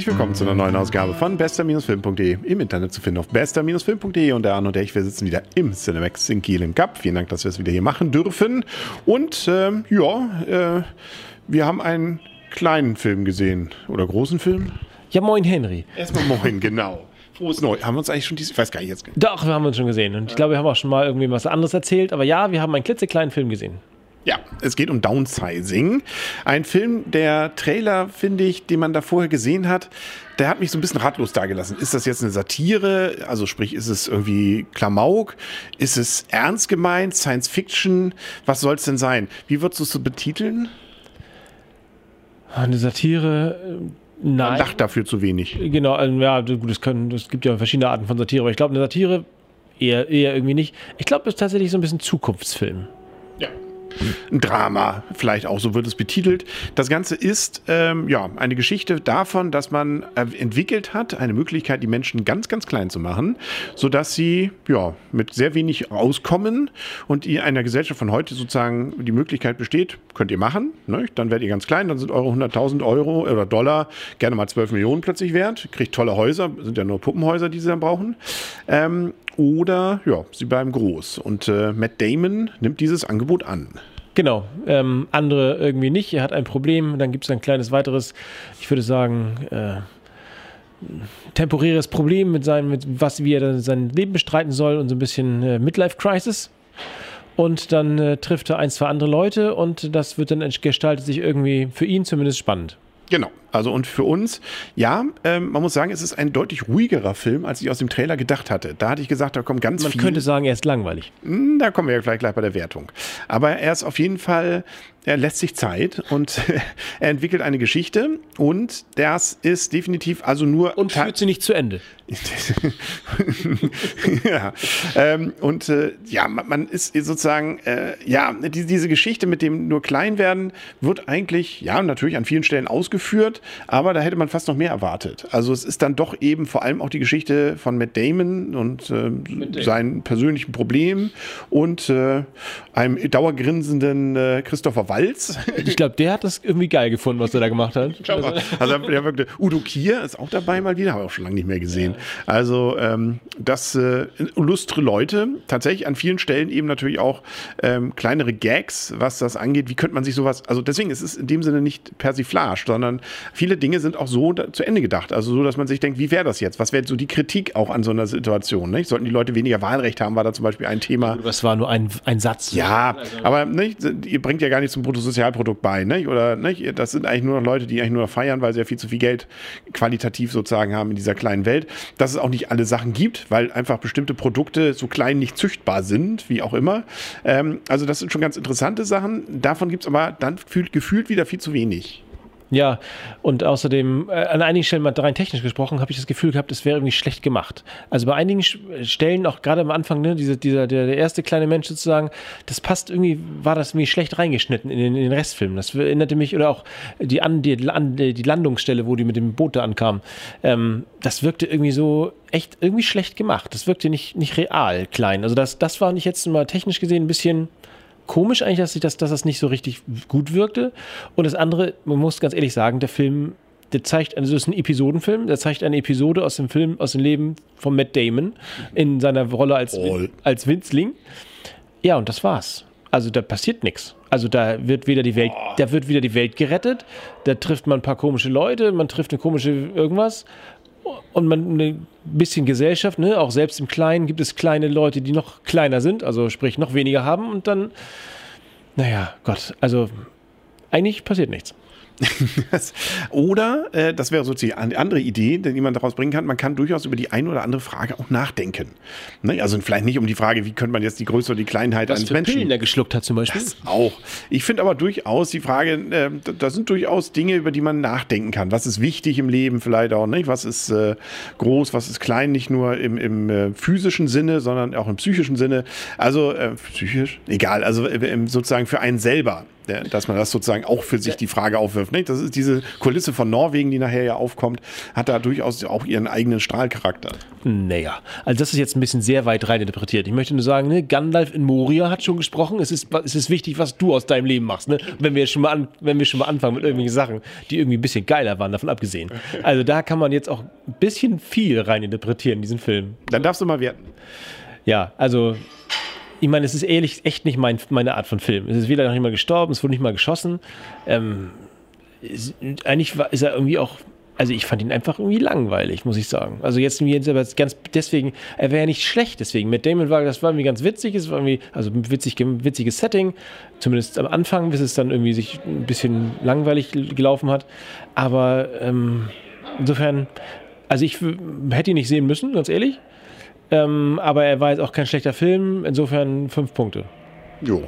Herzlich willkommen zu einer neuen Ausgabe von bester-film.de im Internet zu finden auf bester-film.de und der Arne und der ich, wir sitzen wieder im Cinemax in Kiel im Cup. Vielen Dank, dass wir es wieder hier machen dürfen. Und ähm, ja, äh, wir haben einen kleinen Film gesehen oder großen Film. Ja, moin Henry. Erstmal moin, genau. Frohes Neu. Haben wir uns eigentlich schon dieses, ich weiß gar nicht jetzt. Doch, wir haben uns schon gesehen. Und ich glaube, wir haben auch schon mal irgendwie was anderes erzählt. Aber ja, wir haben einen klitzekleinen Film gesehen. Ja, es geht um Downsizing. Ein Film, der Trailer, finde ich, den man da vorher gesehen hat, der hat mich so ein bisschen ratlos dagelassen. Ist das jetzt eine Satire? Also sprich, ist es irgendwie Klamauk? Ist es ernst gemeint? Science Fiction? Was soll es denn sein? Wie würdest du es so betiteln? Eine Satire. äh, Man Nein. lacht dafür zu wenig. Genau, ähm, ja, gut, es, können, es gibt ja verschiedene Arten von Satire, aber ich glaube, eine Satire eher, eher irgendwie nicht. Ich glaube, es ist tatsächlich so ein bisschen Zukunftsfilm. Ein Drama, vielleicht auch so wird es betitelt. Das Ganze ist ähm, ja eine Geschichte davon, dass man äh, entwickelt hat, eine Möglichkeit, die Menschen ganz, ganz klein zu machen, sodass sie ja mit sehr wenig auskommen und in einer Gesellschaft von heute sozusagen die Möglichkeit besteht, könnt ihr machen, ne? dann werdet ihr ganz klein, dann sind eure 100.000 Euro oder Dollar gerne mal 12 Millionen plötzlich wert, kriegt tolle Häuser, sind ja nur Puppenhäuser, die sie dann brauchen. Ähm, oder ja, sie bleiben groß. Und äh, Matt Damon nimmt dieses Angebot an. Genau, ähm, andere irgendwie nicht. Er hat ein Problem, dann gibt es ein kleines weiteres, ich würde sagen, äh, temporäres Problem mit seinem, mit was, wie er sein Leben bestreiten soll und so ein bisschen äh, Midlife-Crisis. Und dann äh, trifft er ein, zwei andere Leute und das wird dann gestaltet sich irgendwie für ihn zumindest spannend. Genau. Also und für uns, ja, ähm, man muss sagen, es ist ein deutlich ruhigerer Film, als ich aus dem Trailer gedacht hatte. Da hatte ich gesagt, da kommt ganz Man viel. könnte sagen, er ist langweilig. Hm, Da kommen wir ja vielleicht gleich bei der Wertung. Aber er ist auf jeden Fall, er lässt sich Zeit und er entwickelt eine Geschichte und das ist definitiv also nur Und führt sie nicht zu Ende. ja. Ähm, und äh, ja, man, man ist sozusagen, äh, ja, die, diese Geschichte mit dem nur klein werden wird eigentlich, ja, natürlich an vielen Stellen ausgeführt, aber da hätte man fast noch mehr erwartet. Also es ist dann doch eben vor allem auch die Geschichte von Matt Damon und äh, seinen persönlichen Problemen und äh, einem dauergrinsenden äh, Christopher Walz. Ich glaube, der hat das irgendwie geil gefunden, was er da gemacht hat. Also der wirkte, Udo Kier ist auch dabei mal wieder, habe ich auch schon lange nicht mehr gesehen. Also ähm, das äh, illustre Leute, tatsächlich an vielen Stellen eben natürlich auch ähm, kleinere Gags, was das angeht. Wie könnte man sich sowas, also deswegen ist es in dem Sinne nicht Persiflage, sondern viele Dinge sind auch so da, zu Ende gedacht. Also so, dass man sich denkt, wie wäre das jetzt? Was wäre so die Kritik auch an so einer Situation? Nicht? Sollten die Leute weniger Wahlrecht haben, war da zum Beispiel ein Thema. Das war nur ein, ein Satz. Ja, aber nicht, ihr bringt ja gar nichts zum Bruttosozialprodukt bei, nicht? Oder nicht? Das sind eigentlich nur noch Leute, die eigentlich nur noch feiern, weil sie ja viel zu viel Geld qualitativ sozusagen haben in dieser kleinen Welt. Dass es auch nicht alle Sachen gibt, weil einfach bestimmte Produkte so klein nicht züchtbar sind, wie auch immer. Ähm, also das sind schon ganz interessante Sachen. Davon gibt es aber dann gefühlt wieder viel zu wenig. Ja, und außerdem, äh, an einigen Stellen mal rein technisch gesprochen, habe ich das Gefühl gehabt, es wäre irgendwie schlecht gemacht. Also bei einigen Sch- Stellen, auch gerade am Anfang, ne, diese, dieser, der, der erste kleine Mensch sozusagen, das passt irgendwie, war das irgendwie schlecht reingeschnitten in den, in den Restfilm. Das erinnerte mich, oder auch die, an, die, Lan- die Landungsstelle, wo die mit dem Boot da ankamen, ähm, das wirkte irgendwie so echt irgendwie schlecht gemacht. Das wirkte nicht, nicht real klein. Also das, das war nicht jetzt mal technisch gesehen ein bisschen komisch eigentlich, dass, ich das, dass das nicht so richtig gut wirkte. Und das andere, man muss ganz ehrlich sagen, der Film, der zeigt, also es ist ein Episodenfilm, der zeigt eine Episode aus dem Film, aus dem Leben von Matt Damon in seiner Rolle als, All. als Winzling. Ja, und das war's. Also da passiert nichts. Also da wird wieder die Welt, da wird wieder die Welt gerettet. Da trifft man ein paar komische Leute, man trifft eine komische irgendwas und man ein bisschen Gesellschaft, ne? auch selbst im Kleinen gibt es kleine Leute, die noch kleiner sind, also sprich noch weniger haben und dann, naja, Gott, also eigentlich passiert nichts. Oder, äh, das wäre so die an- andere Idee, die man daraus bringen kann, man kann durchaus über die eine oder andere Frage auch nachdenken. Ne? Also vielleicht nicht um die Frage, wie könnte man jetzt die Größe oder die Kleinheit Was eines für Menschen. Pillen er geschluckt hat zum Beispiel. Das auch. Ich finde aber durchaus die Frage, äh, da- sind durchaus Dinge, über die man nachdenken kann. Was ist wichtig im Leben vielleicht auch, nicht? Was ist äh, groß, was ist klein, nicht nur im, im äh, physischen Sinne, sondern auch im psychischen Sinne. Also äh, psychisch? Egal, also äh, sozusagen für einen selber. der, dass man das sozusagen auch für sich die Frage aufwirft. Nicht? Das ist diese Kulisse von Norwegen, die nachher ja aufkommt, hat da durchaus auch ihren eigenen Strahlcharakter. Naja, also das ist jetzt ein bisschen sehr weit rein interpretiert. Ich möchte nur sagen, ne, Gandalf in Moria hat schon gesprochen. Es ist, es ist wichtig, was du aus deinem Leben machst. Ne? Wenn, wir schon mal an, wenn wir schon mal anfangen mit irgendwelchen Sachen, die irgendwie ein bisschen geiler waren, davon abgesehen. Also da kann man jetzt auch ein bisschen viel rein interpretieren in diesen Film. Dann darfst du mal werten. Ja, also ich meine, es ist ehrlich echt nicht mein, meine Art von Film. Es ist weder noch nicht mal gestorben, es wurde nicht mal geschossen. Ähm, eigentlich war, ist er irgendwie auch, also ich fand ihn einfach irgendwie langweilig, muss ich sagen. Also jetzt, jetzt aber ganz deswegen, er wäre ja nicht schlecht, deswegen. Mit Damon war das war irgendwie ganz witzig, es war irgendwie, also witzig, witziges Setting, zumindest am Anfang, bis es dann irgendwie sich ein bisschen langweilig gelaufen hat. Aber ähm, insofern, also ich hätte ihn nicht sehen müssen, ganz ehrlich. Ähm, aber er war jetzt auch kein schlechter Film, insofern fünf Punkte. Jo.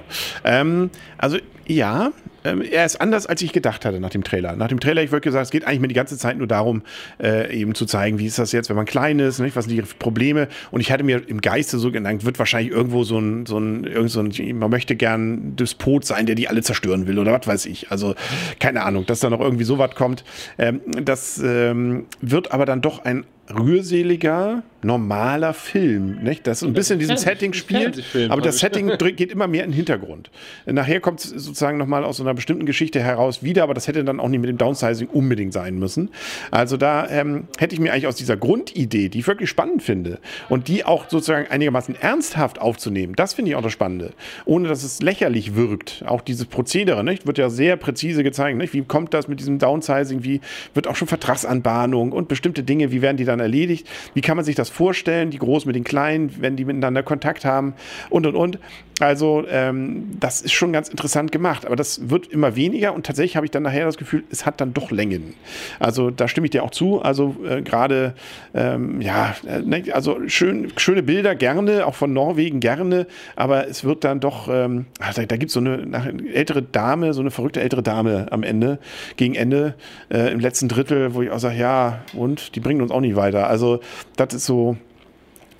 Ähm, also ja, ähm, er ist anders, als ich gedacht hatte nach dem Trailer. Nach dem Trailer, ich würde gesagt, es geht eigentlich mir die ganze Zeit nur darum, äh, eben zu zeigen, wie ist das jetzt, wenn man klein ist, nicht? was sind die Probleme. Und ich hatte mir im Geiste so gedacht, wird wahrscheinlich irgendwo so ein, so ein, irgend so ein, man möchte gern Despot sein, der die alle zerstören will oder was weiß ich. Also keine Ahnung, dass da noch irgendwie so was kommt. Ähm, das ähm, wird aber dann doch ein rührseliger, normaler Film, nicht? Das ein bisschen in diesem Setting spielt, aber das Setting geht immer mehr in den Hintergrund. Nachher kommt es sozusagen nochmal aus so einer bestimmten Geschichte heraus wieder, aber das hätte dann auch nicht mit dem Downsizing unbedingt sein müssen. Also da ähm, hätte ich mir eigentlich aus dieser Grundidee, die ich wirklich spannend finde und die auch sozusagen einigermaßen ernsthaft aufzunehmen, das finde ich auch das Spannende. Ohne dass es lächerlich wirkt. Auch dieses Prozedere, nicht? Wird ja sehr präzise gezeigt, nicht? Wie kommt das mit diesem Downsizing? Wie wird auch schon Vertragsanbahnung und bestimmte Dinge, wie werden die dann erledigt? Wie kann man sich das vorstellen? Die Großen mit den Kleinen, wenn die miteinander Kontakt haben und und und. Also ähm, das ist schon ganz interessant gemacht, aber das wird immer weniger und tatsächlich habe ich dann nachher das Gefühl, es hat dann doch Längen. Also da stimme ich dir auch zu. Also äh, gerade, ähm, ja, äh, ne, also schön, schöne Bilder gerne, auch von Norwegen gerne, aber es wird dann doch, ähm, da, da gibt es so eine, eine, ältere Dame, so eine verrückte ältere Dame am Ende, gegen Ende, äh, im letzten Drittel, wo ich auch sage, ja, und die bringen uns auch nicht weiter. Also das ist so,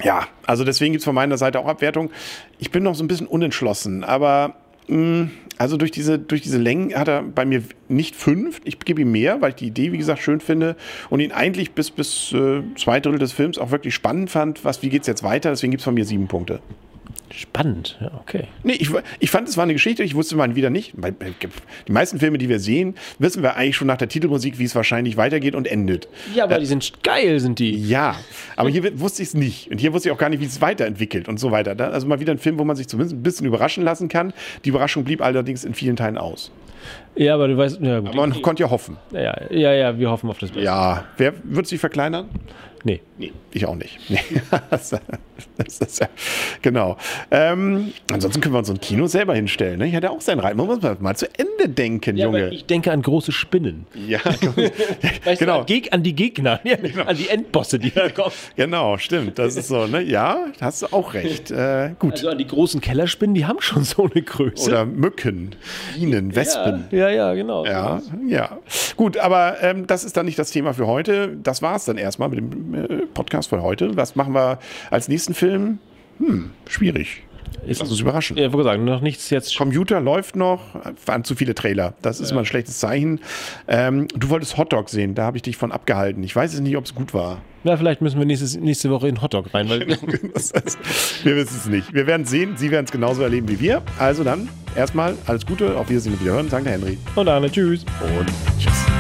ja, also deswegen gibt es von meiner Seite auch Abwertung. Ich bin noch so ein bisschen unentschlossen, aber mh, mm, also durch diese, durch diese Längen hat er bei mir nicht fünf. Ich gebe ihm mehr, weil ich die Idee, wie gesagt, schön finde und ihn eigentlich bis, bis äh, zwei Drittel des Films auch wirklich spannend fand. Was, wie geht es jetzt weiter? Deswegen gibt es von mir sieben Punkte. Spannend, ja, okay. Nee, ich, ich fand, es war eine Geschichte, ich wusste mal wieder nicht. Die meisten Filme, die wir sehen, wissen wir eigentlich schon nach der Titelmusik, wie es wahrscheinlich weitergeht und endet. Ja, aber da, die sind geil, sind die. Ja, aber hier wusste ich es nicht. Und hier wusste ich auch gar nicht, wie es weiterentwickelt und so weiter. Also mal wieder ein Film, wo man sich zumindest ein bisschen überraschen lassen kann. Die Überraschung blieb allerdings in vielen Teilen aus. Ja, aber du weißt, ja gut. Aber man konnte ja hoffen. Ja, ja, ja, wir hoffen auf das Beste. Ja, wer wird sich verkleinern? Nee. Nee, ich auch nicht. Nee. das, das ist ja, genau. Ähm, ansonsten können wir uns so ein Kino selber hinstellen. Ne? Ich hatte auch seinen Reiten. Man muss mal zu Ende denken, ja, Junge. ich denke an große Spinnen. Ja, weißt genau. Du, an, die Gegner, ja, genau. an die Endbosse, die da kommen. Genau, stimmt. Das ist so, ne? Ja, hast du auch recht. Äh, gut. Also an die großen Kellerspinnen, die haben schon so eine Größe. Oder Mücken, Bienen, Wespen. Ja, ja, genau. Ja, ja. Gut, aber ähm, das ist dann nicht das Thema für heute. Das war es dann erstmal mit dem äh, Podcast für heute. Was machen wir als nächsten Film? Hm, schwierig. Ist das überraschend. Ja, würde sagen, noch nichts jetzt. Computer läuft noch, waren zu viele Trailer. Das ist ja. immer ein schlechtes Zeichen. Ähm, du wolltest Hotdog sehen, da habe ich dich von abgehalten. Ich weiß es nicht, ob es gut war. Ja, vielleicht müssen wir nächstes, nächste Woche in Hotdog rein. Weil heißt, wir wissen es nicht. Wir werden sehen, Sie werden es genauso erleben wie wir. Also dann, erstmal alles Gute, auf Wiedersehen und Wiederhören, der Henry. Und Arne, tschüss. Und tschüss.